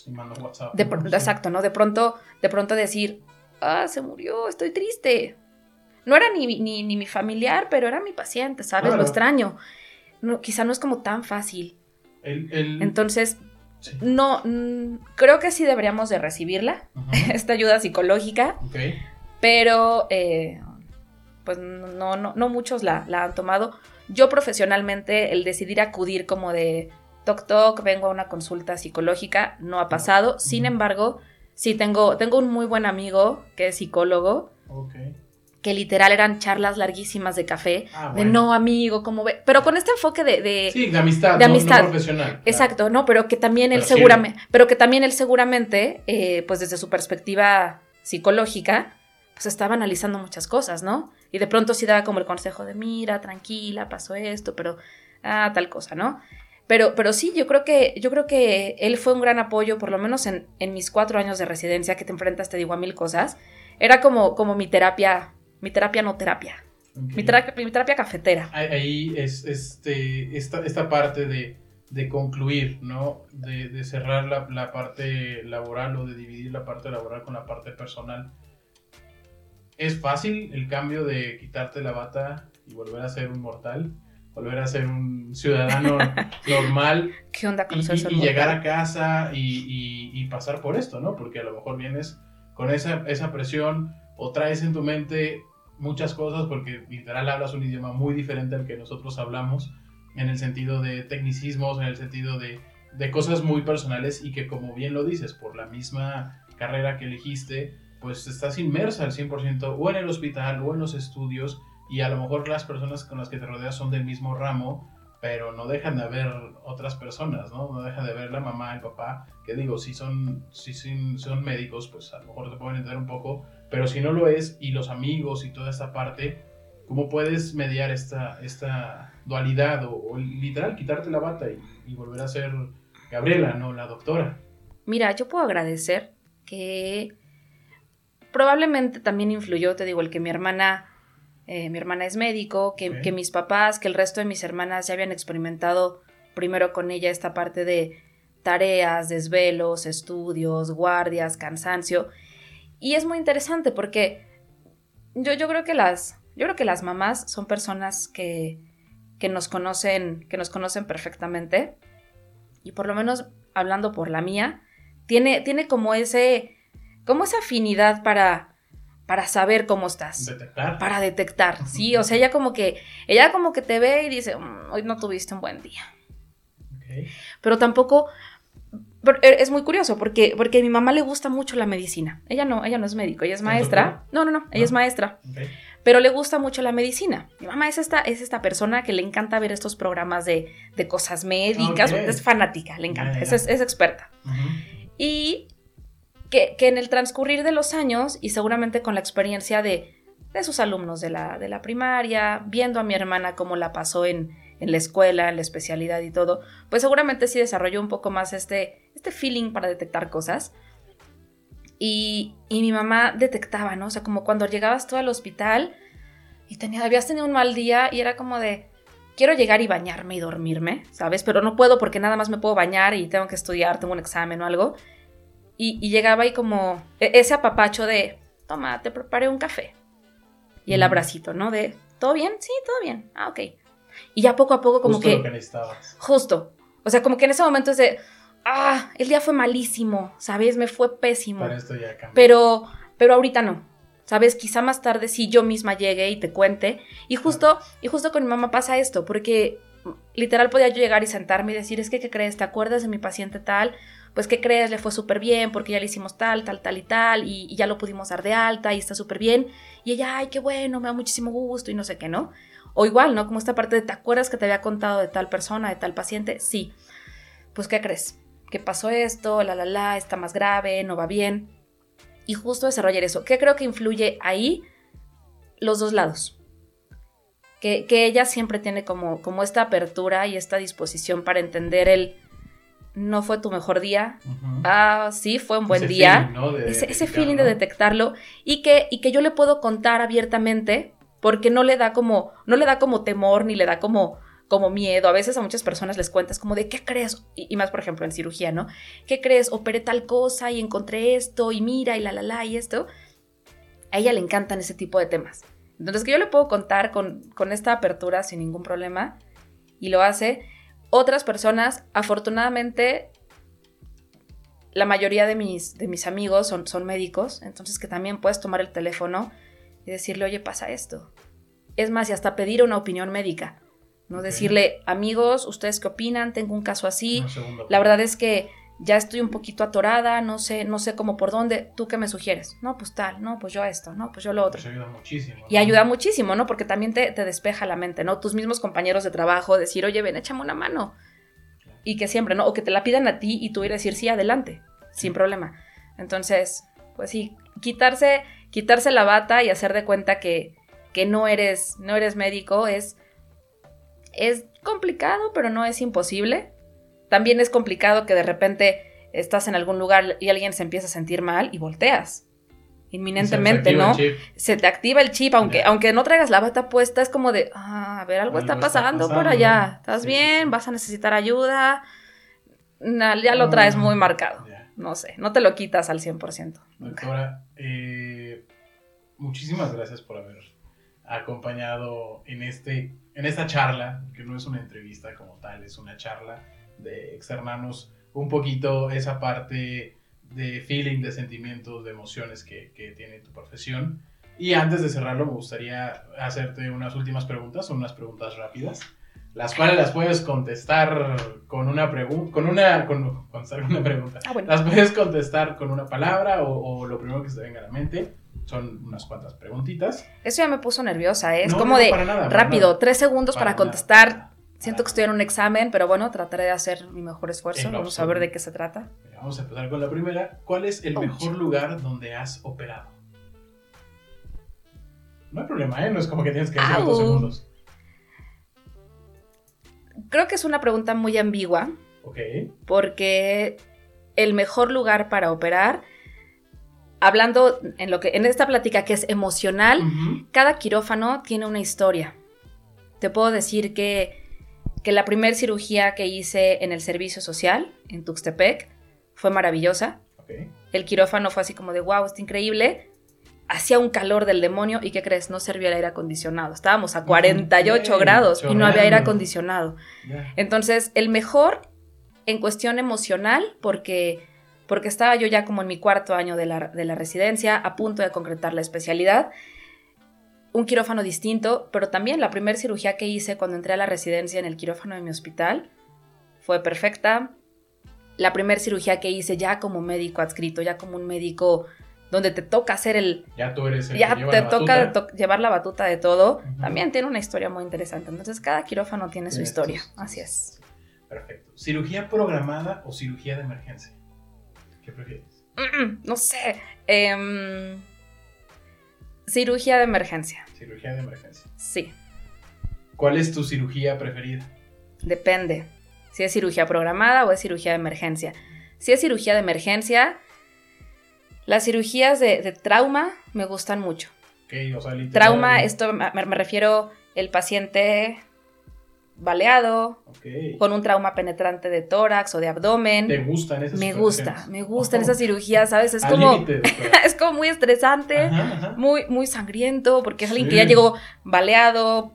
Y mando WhatsApp.
Exacto, ¿no? De pronto, de pronto decir, ah, se murió, estoy triste. No era ni, ni, ni mi familiar, pero era mi paciente, ¿sabes?
Claro.
Lo extraño. No, quizá no es como tan fácil.
El, el-
Entonces,
sí.
no, mm, creo que sí deberíamos de recibirla, esta ayuda psicológica,
Ok.
pero eh, pues no, no, no muchos la, la han tomado. Yo profesionalmente, el decidir acudir como de toc toc, vengo a una consulta psicológica, no ha pasado. Sin embargo, sí tengo, tengo un muy buen amigo que es psicólogo,
Ok.
Que literal eran charlas larguísimas de café,
Ah,
de no amigo, como ve, pero con este enfoque de, de-
Sí, de amistad.
de
no- no
amistad.
profesional. claro.
Exacto, ¿no? Pero que también él
Pero
seguramente, pero que también él seguramente, eh, pues desde su perspectiva psicológica, pues estaba analizando muchas cosas, ¿no? Y de pronto sí daba como el consejo de, mira, tranquila, pasó esto, pero, ah, tal cosa, ¿no? Pero, pero sí, yo creo que, yo creo que él fue un gran apoyo, por lo menos en, en mis cuatro años de residencia, que te enfrentas, te digo, a mil cosas. Era como, como mi terapia, mi terapia no terapia,
Ok.
mi terapia, mi terapia cafetera.
Ahí- es este, esta, esta parte de, de concluir, ¿no? De, de cerrar la, la parte laboral o de dividir la parte laboral con la parte personal. ¿Es fácil el cambio de quitarte la bata y volver a ser un mortal? Volver a ser un ciudadano normal
¿Qué onda con
y, y- llegar a casa y, y- y pasar por esto, ¿no? Porque a lo mejor vienes con esa, esa presión o traes en tu mente muchas cosas porque literal hablas un idioma muy diferente al que nosotros hablamos en el sentido de tecnicismos, en el sentido de, de cosas muy personales y que como bien lo dices, por la misma carrera que elegiste, pues estás inmersa al 100% o en el hospital o en los estudios y a lo mejor las personas con las que te rodeas son del mismo ramo, pero no dejan de haber otras personas, ¿no? No dejan de ver la mamá, el papá, que digo, si son, si son, médicos, pues a lo mejor te pueden entender un poco, pero si no lo es, y los amigos y toda esta parte, ¿cómo puedes mediar esta, esta dualidad o, o literal quitarte la bata y, y volver a ser Gabriela, no la doctora.
Mira, yo puedo agradecer que probablemente también influyó, te digo, el que mi hermana, eh, mi hermana es médico, que mis papás, que el resto de mis hermanas ya habían experimentado primero con ella esta parte de tareas, desvelos, estudios, guardias, cansancio. Y es muy interesante porque yo, yo creo que las, yo creo que las mamás son personas que, que nos conocen, que nos conocen perfectamente. Y por lo menos hablando por la mía, tiene, tiene como ese, como esa afinidad para, para saber cómo estás.
Detectar.
Para detectar, sí, o sea, ella como que, ella como que te ve y dice, "Mm, hoy no tuviste un buen día. Pero tampoco, pero e, es muy curioso porque, porque a mi mamá le gusta mucho la medicina. Ella no, ella no es médico, ella es
¿Es
maestra. No, no, no, ella
Ah.
es maestra,
ok.
pero le gusta mucho la medicina. Mi mamá es esta, es esta persona que le encanta ver estos programas de, de cosas médicas, es fanática, le encanta, es, es- es experta. Y que, que en el transcurrir de los años, y seguramente con la experiencia de, de sus alumnos de la, de la primaria, viendo a mi hermana cómo la pasó en, en la escuela, en la especialidad y todo, pues seguramente sí desarrolló un poco más este, este feeling para detectar cosas. Y, y mi mamá detectaba, ¿no? O sea, como cuando llegabas tú al hospital y tenía, habías tenido un mal día y era como de, quiero llegar y bañarme y dormirme, ¿sabes? Pero no puedo porque nada más me puedo bañar y tengo que estudiar, tengo un examen o algo. Y, y llegaba y como e- ese apapacho de, toma, te preparé un café. Y el
Ujú.
abracito, ¿no? De, ¿todo bien? Sí, todo bien. Ah, ok. Y ya poco a poco como
Justo
que...
lo que necesitabas.
Justo. O sea, como que en ese momento es de, ah, el día fue malísimo, ¿sabes? Me fue pésimo.
Para esto ya cambió.
Pero, pero ahorita no. ¿Sabes? Quizá más tarde sí yo misma llegue y te cuente. Y justo, y justo con mi mamá pasa esto, porque literal podía yo llegar y sentarme y decir, es que, ¿qué crees? ¿Te acuerdas de mi paciente tal? Pues, ¿qué crees? Le fue súper bien porque ya le hicimos tal, tal, tal y tal, y, y ya lo pudimos dar de alta y está súper bien. Y ella, ay, qué bueno, me da muchísimo gusto y no sé qué, ¿no? O igual, ¿no? Como esta parte de, ¿te acuerdas que te había contado de tal persona, de tal paciente? Sí. Pues, ¿qué crees? Que pasó esto, la, la, la, está más grave, no va bien. Y justo desarrollar eso. ¿Qué creo que influye ahí? Los dos lados. Que, que ella siempre tiene como, como esta apertura y esta disposición para entender el no fue tu mejor día. Ah, sí, fue un buen
Ese
día
feeling, ¿no? de
ese, ese feeling de detectarlo y que, y que yo le puedo contar abiertamente porque no le da como, no le da como temor ni le da como, como miedo. A veces a muchas personas les cuentas como de, ¿qué crees? Y, más, por ejemplo, en cirugía, ¿no? ¿Qué crees? Operé tal cosa y encontré esto y mira y la, la, la y esto. A ella le encantan ese tipo de temas. Entonces, que yo le puedo contar con, con esta apertura sin ningún problema y lo hace. Otras personas, afortunadamente, la mayoría de mis, de mis amigos son, son médicos, entonces que también puedes tomar el teléfono y decirle, oye, pasa esto. Es más, y hasta pedir una opinión médica, ¿no? Decirle, amigos, ¿ustedes qué opinan? Tengo un caso así. La verdad es que ya estoy un poquito atorada, no sé, no sé cómo por dónde. ¿Tú qué me sugieres? No, pues tal, no, pues yo esto, no, pues yo lo otro.
Pues ayuda muchísimo.
Y ayuda muchísimo, ¿no? Porque también te, te despeja la mente, ¿no? Tus mismos compañeros de trabajo, decir, oye, ven, échame una mano. Y que siempre, ¿no? O que te la pidan a ti y tú ir a decir, sí, adelante, sin problema. Entonces, pues sí, quitarse, quitarse la bata y hacer de cuenta que, que no eres, no eres médico es, es complicado, pero no es imposible. También es complicado que de repente estás en algún lugar y alguien se empieza a sentir mal y volteas. Inminentemente,
Se
¿no? se te activa el chip, aunque, aunque no traigas la bata puesta, es como de, ah, a ver, algo,
Algo
está
está
pasando por allá. ¿Estás
Sí,
bien?
sí.
¿Vas a necesitar ayuda? Ya lo traes muy
Mm,
marcado. No sé, no te lo quitas al 100%. nunca.
Doctora, eh, muchísimas gracias por haber acompañado en, este, en esta charla, que no es una entrevista como tal, es una charla de externarnos un poquito esa parte de feeling, de sentimientos, de emociones que, que tiene tu profesión. Y antes de cerrarlo, me gustaría hacerte unas últimas preguntas, son unas preguntas rápidas, las cuales las puedes contestar con una pregunta, con una, con, contestar con una pregunta.
Ah, bueno.
Las puedes contestar con una palabra o, o lo primero que se te venga a la mente. Son unas cuantas preguntitas.
Eso ya me puso nerviosa, ¿eh? es
No,
como
no,
de
para nada,
rápido,
nada.
tres segundos para, contestar.
nada,
Siento que estoy en un examen, pero bueno, trataré de hacer mi mejor esfuerzo. Vamos a ver de qué se trata.
Vamos a empezar con la primera. ¿Cuál es el mejor lugar donde has operado? No hay problema, ¿eh? No es como que tienes que decir dos segundos.
Creo que es una pregunta muy ambigua,
Ok.
Porque el mejor lugar para operar, hablando en lo que en esta plática que es emocional, cada quirófano tiene una historia. Te puedo decir que, que la primera cirugía que hice en el servicio social, en Tuxtepec, fue maravillosa. El quirófano fue así como de, wow, está increíble. Hacía un calor del demonio y ¿qué crees? No servía el aire acondicionado. Estábamos a 48
Ok,
grados y no había aire acondicionado. Entonces, el mejor en cuestión emocional, porque, porque estaba yo ya como en mi cuarto año de la, de la residencia, a punto de concretar la especialidad. Un quirófano distinto, pero también la primera cirugía que hice cuando entré a la residencia en el quirófano de mi hospital fue perfecta. La primera cirugía que hice ya como médico adscrito, ya como un médico donde te toca hacer el,
Ya tú eres el
ya
que lleva
te
la
toca to- llevar la batuta de todo, también tiene una historia muy interesante. Entonces, cada quirófano tiene su historia. Así es.
Perfecto. ¿Cirugía programada o cirugía de emergencia? ¿Qué prefieres?
Mm, No sé. em, cirugía de emergencia.
Cirugía de emergencia.
Sí,
¿Cuál es tu cirugía preferida?
depende. Si es cirugía programada o es cirugía de emergencia. Si es cirugía de emergencia, las cirugías de, de trauma me gustan mucho.
O sea,
Trauma, esto me, me refiero el paciente baleado, con un trauma penetrante de tórax o de abdomen.
¿Te gustan esas
Me gusta, me gustan
Ojo.
esas cirugías, ¿sabes? Es como,
límite,
es como muy estresante.
Ajá, ajá.
muy, muy sangriento, porque es alguien que ya llegó baleado,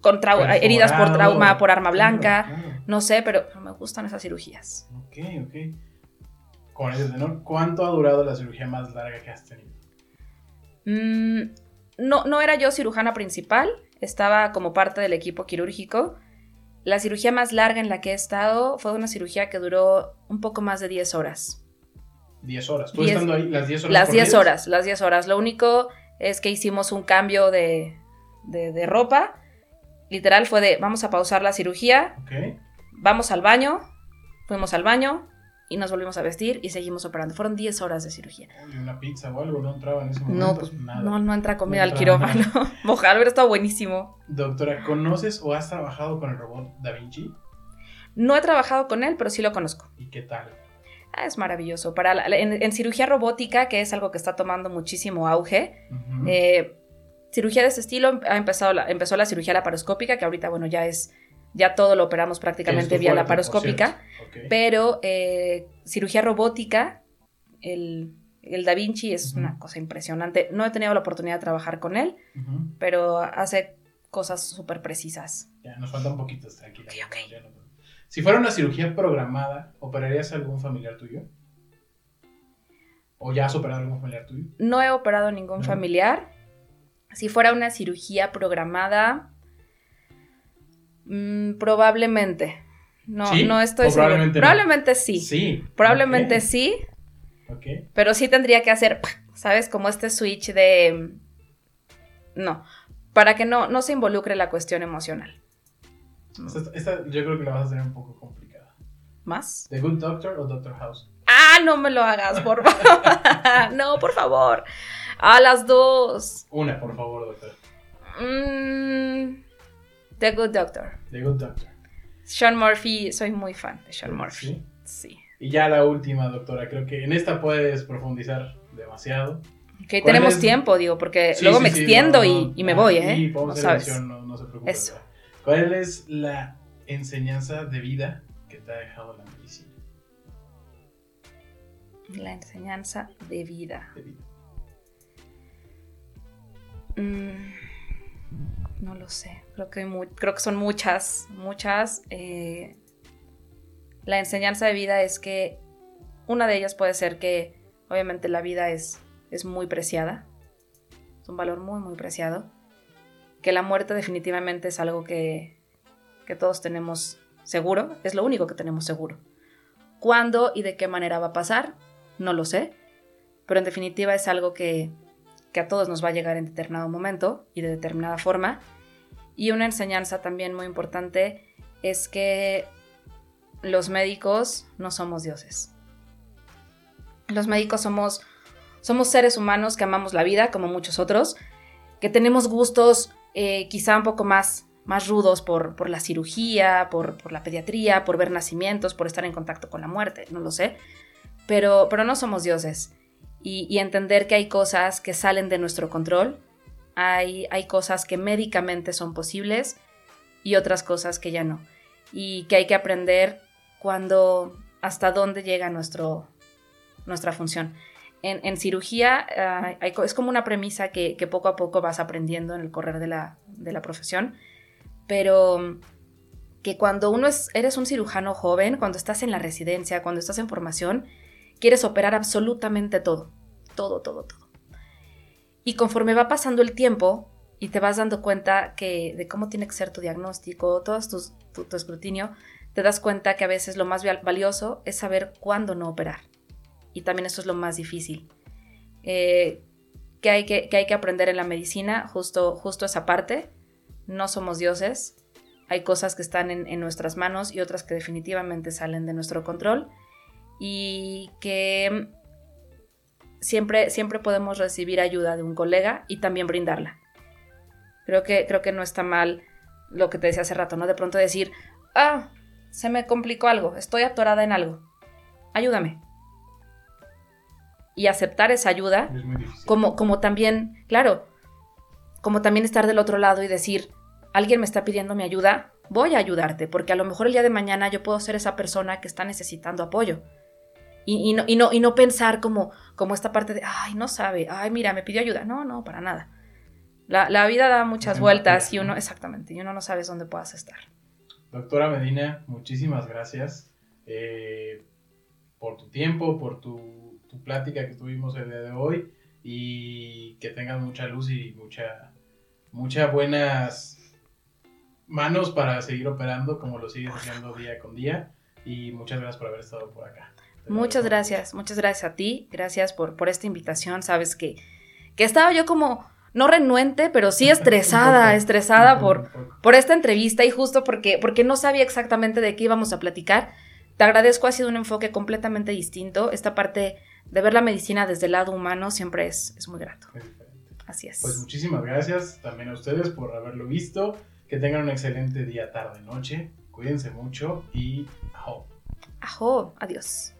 con
Perforado.
heridas por trauma, por arma
Claro,
blanca.
claro.
No sé, pero, pero me gustan esas cirugías.
Ok, ok. Con ese tenor, ¿cuánto ha durado la cirugía más larga que has tenido?
Mm, no, no era yo cirujana principal, estaba como parte del equipo quirúrgico. La cirugía más larga en la que he estado fue una cirugía que duró un poco más de 10 horas.
10 horas. ¿Tú
Diez-
estando ahí las 10 horas?
Las 10
corridas?
horas, las 10 horas. Lo único es que hicimos un cambio de, de- de ropa. Literal fue de, vamos a pausar la cirugía,
Ok.
vamos al baño, fuimos al baño y nos volvimos a vestir y seguimos operando. Fueron 10 horas de cirugía.
Oye, una pizza o algo no entraba en ese momento.
No, pues
Nada.
no, no entra comida
No
al quirófano. Ojalá hubiera estado buenísimo.
Doctora, ¿conoces o has trabajado con el robot Da Vinci?
No he trabajado con él, pero sí lo conozco.
¿Y qué tal?
Ah, es maravilloso. Para la- en, en cirugía robótica, que es algo que está tomando muchísimo auge, eh, cirugía de este estilo ha empezado la, empezó la cirugía laparoscópica, que ahorita, bueno, ya es, ya todo lo operamos prácticamente vía laparoscópica. Pero eh, cirugía robótica, el, el Da Vinci es una cosa impresionante. No he tenido la oportunidad de trabajar con él, pero hace cosas súper precisas.
Ya, nos faltan poquitos, tranquila. No- Si fuera una cirugía programada, ¿operarías a algún familiar tuyo? ¿O ya has operado a algún familiar tuyo?
No he operado ningún
No.
familiar. Si fuera una cirugía programada, mm, probablemente. No,
¿Sí?
no estoy
¿O
segura.
probablemente no?
Probablemente sí.
Sí.
Probablemente sí,
Ok.
pero sí tendría que hacer, ¿sabes? Como este switch de... No, para que no, no se involucre la cuestión emocional.
Esta, esta yo creo que la vas a tener un poco complicada.
¿Más?
¿The Good Doctor o Doctor House?
Ah, no me lo hagas, por favor. no, por favor. A las dos.
Una, por favor, doctor.
Mm, The Good Doctor.
The Good Doctor.
Sean Murphy, soy muy fan de Sean Murphy.
Sí.
Sí.
Y ya la última, doctora. Creo que en esta puedes profundizar demasiado. ¿Cuál
tenemos
es?
tiempo, digo, porque
Sí,
luego
sí,
me extiendo
no,
y, me voy, ¿eh?
Sí, podemos
No
hacer
sabes.
no, no se preocupe.
Eso.
¿Cuál es la enseñanza de vida que te ha dejado la medicina?
La enseñanza de vida.
De vida.
Mm, no lo sé. Creo que, creo que son muchas, muchas. eh, la enseñanza de vida es que una de ellas puede ser que obviamente la vida es, es muy preciada. Es un valor muy, muy preciado. Que la muerte definitivamente es algo que, que todos tenemos seguro. Es lo único que tenemos seguro. ¿Cuándo y de qué manera va a pasar? No lo sé. Pero en definitiva es algo que, que a todos nos va a llegar en determinado momento y de determinada forma. Y una enseñanza también muy importante es que los médicos no somos dioses. Los médicos somos, somos seres humanos que amamos la vida, como muchos otros, que tenemos gustos eh, quizá un poco más más rudos por, por la cirugía, por, por, la pediatría, por ver nacimientos, por estar en contacto con la muerte, no lo sé. Pero, pero no somos dioses. Y, entender que hay cosas que salen de nuestro control, hay, hay cosas que médicamente son posibles y otras cosas que ya no. Y que hay que aprender cuando, hasta dónde llega nuestro, nuestra función. En, en cirugía hay, es como una premisa que, que, poco a poco vas aprendiendo en el correr de la, de la profesión, pero que cuando uno es, eres un cirujano joven, cuando estás en la residencia, cuando estás en formación, quieres operar absolutamente todo, todo, todo, todo. Y conforme va pasando el tiempo y te vas dando cuenta que de cómo tiene que ser tu diagnóstico, todo tus, tu, escrutinio, te das cuenta que a veces lo más valioso es saber cuándo no operar y también eso es lo más difícil. Eh, que, hay que, que, hay que aprender en la medicina, justo, justo esa parte. No somos dioses, hay cosas que están en, nuestras manos y otras que definitivamente salen de nuestro control y que siempre, siempre podemos recibir ayuda de un colega y también brindarla. Creo que, creo que no está mal lo que te decía hace rato, ¿no? De pronto decir, ah, se me complicó algo, estoy atorada en algo, ayúdame y aceptar esa ayuda, como, como también, claro, como también estar del otro lado y decir, alguien me está pidiendo mi ayuda, voy a ayudarte, porque a lo mejor el día de mañana yo puedo ser esa persona que está necesitando apoyo. Y, y, no, y, no, y no, pensar como, como esta parte de, ay, no sabe, ay, mira, me pidió ayuda. No, no, para nada. La, la vida da muchas vueltas y uno, exactamente, y uno no sabes dónde puedas estar.
Doctora Medina, muchísimas gracias eh, por tu tiempo, por tu tu plática que tuvimos el día de hoy y que tengas mucha luz y mucha, muchas buenas manos para seguir operando como lo sigues haciendo día con día y muchas gracias por haber estado por acá.
Muchas gracias, muchas gracias a ti, gracias por, por esta invitación, sabes que, que estaba yo como no renuente, pero sí estresada, estresada por, por esta entrevista y justo porque, porque no sabía exactamente de qué íbamos a platicar. Te agradezco, ha sido un enfoque completamente distinto. Esta parte de ver la medicina desde el lado humano siempre es, es muy grato. Así es.
Pues muchísimas gracias también a ustedes por haberlo visto. Que tengan un excelente día, tarde, noche. Cuídense mucho y ajo.
Ajo, adiós.